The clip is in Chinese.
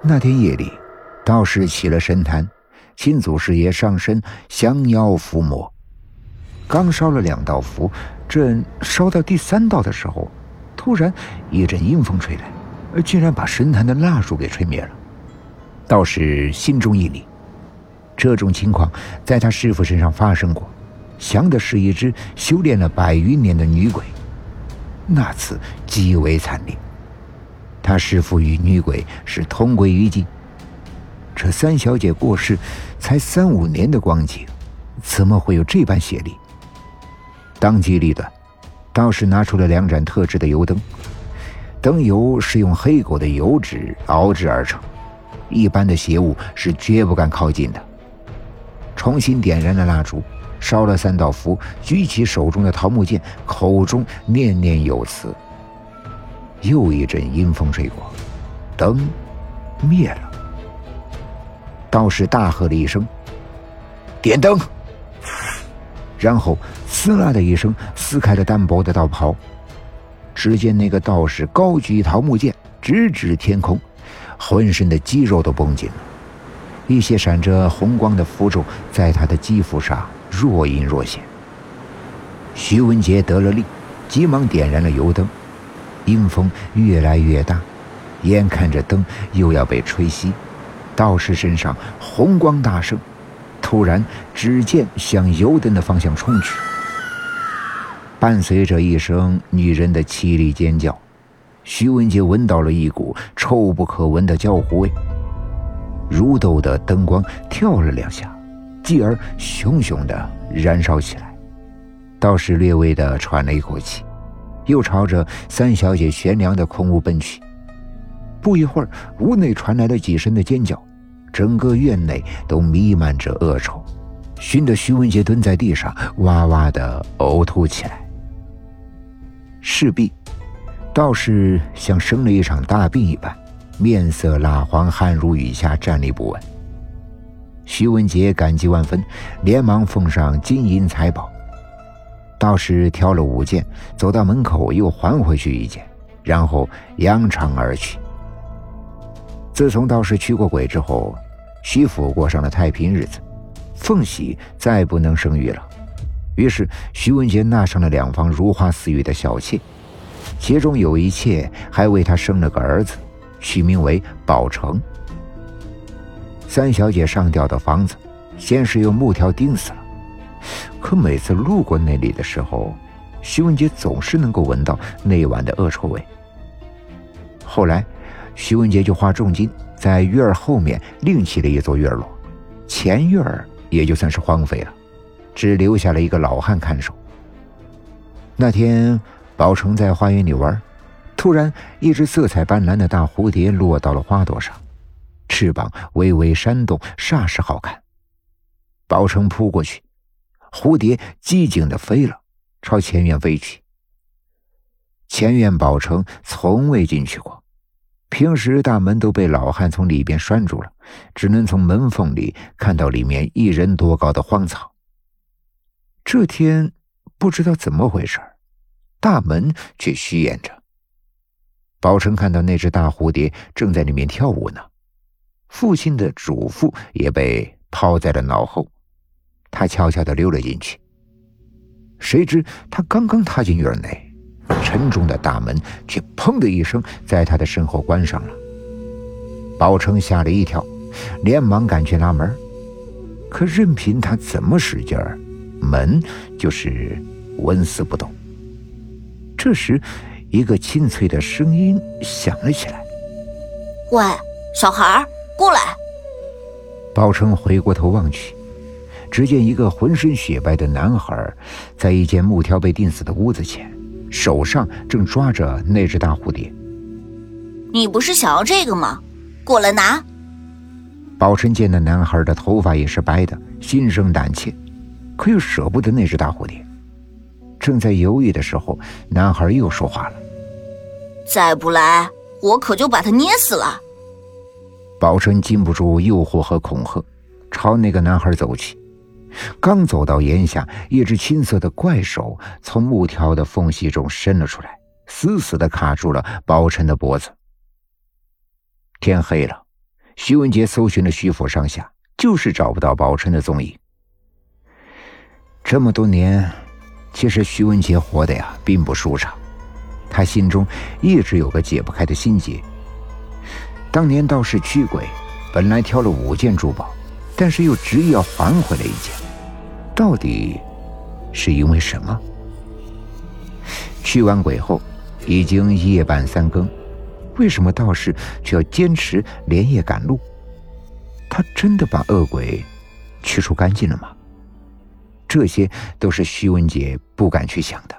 那天夜里，道士起了神坛，请祖师爷上身降妖伏魔。刚烧了两道符，正烧到第三道的时候，突然一阵阴风吹来，竟然把神坛的蜡烛给吹灭了。道士心中一凛，这种情况在他师傅身上发生过，降的是一只修炼了百余年的女鬼，那次极为惨烈。他师傅与女鬼是同归于尽。这三小姐过世才三五年的光景，怎么会有这般邪力？当机立断，道士拿出了两盏特制的油灯，灯油是用黑狗的油脂熬制而成，一般的邪物是绝不敢靠近的。重新点燃了蜡烛，烧了三道符，举起手中的桃木剑，口中念念有词。又一阵阴风吹过，灯灭了。道士大喝了一声：“点灯！”然后撕啦的一声撕开了单薄的道袍。只见那个道士高举桃木剑，直指天空，浑身的肌肉都绷紧了，一些闪着红光的符咒在他的肌肤上若隐若现。徐文杰得了力，急忙点燃了油灯。阴风越来越大，眼看着灯又要被吹熄，道士身上红光大盛，突然只见向油灯的方向冲去，伴随着一声女人的凄厉尖叫，徐文杰闻到了一股臭不可闻的焦糊味。如豆的灯光跳了两下，继而熊熊的燃烧起来，道士略微的喘了一口气。又朝着三小姐悬梁的空屋奔去。不一会儿，屋内传来了几声的尖叫，整个院内都弥漫着恶臭，熏得徐文杰蹲在地上哇哇的呕吐起来。势必，道士像生了一场大病一般，面色蜡黄，汗如雨下，站立不稳。徐文杰感激万分，连忙奉上金银财宝。道士挑了五件，走到门口，又还回去一件，然后扬长而去。自从道士驱过鬼之后，徐府过上了太平日子，凤喜再不能生育了。于是徐文杰纳上了两房如花似玉的小妾，其中有一妾还为他生了个儿子，取名为宝成。三小姐上吊的房子，先是用木条钉死了。可每次路过那里的时候，徐文杰总是能够闻到那晚的恶臭味。后来，徐文杰就花重金在院儿后面另起了一座院落，前院儿也就算是荒废了，只留下了一个老汉看守。那天，宝成在花园里玩，突然一只色彩斑斓的大蝴蝶落到了花朵上，翅膀微微扇动，煞是好看。宝成扑过去。蝴蝶机警的飞了，朝前院飞去。前院宝城从未进去过，平时大门都被老汉从里边拴住了，只能从门缝里看到里面一人多高的荒草。这天不知道怎么回事，大门却虚掩着。宝成看到那只大蝴蝶正在里面跳舞呢，父亲的嘱咐也被抛在了脑后。他悄悄地溜了进去，谁知他刚刚踏进院内，沉重的大门却“砰”的一声在他的身后关上了。宝成吓了一跳，连忙赶去拉门，可任凭他怎么使劲儿，门就是纹丝不动。这时，一个清脆的声音响了起来：“喂，小孩，过来！”宝成回过头望去。只见一个浑身雪白的男孩，在一间木条被钉死的屋子前，手上正抓着那只大蝴蝶。你不是想要这个吗？过来拿。宝琛见那男孩的头发也是白的，心生胆怯，可又舍不得那只大蝴蝶。正在犹豫的时候，男孩又说话了：“再不来，我可就把他捏死了。”宝琛禁不住诱惑和恐吓，朝那个男孩走去。刚走到檐下，一只青色的怪手从木条的缝隙中伸了出来，死死的卡住了宝成的脖子。天黑了，徐文杰搜寻了徐府上下，就是找不到宝钏的踪影。这么多年，其实徐文杰活的呀并不舒畅，他心中一直有个解不开的心结。当年道士驱鬼，本来挑了五件珠宝，但是又执意要还回来一件，到底是因为什么？驱完鬼后，已经夜半三更，为什么道士却要坚持连夜赶路？他真的把恶鬼驱除干净了吗？这些都是徐文杰不敢去想的。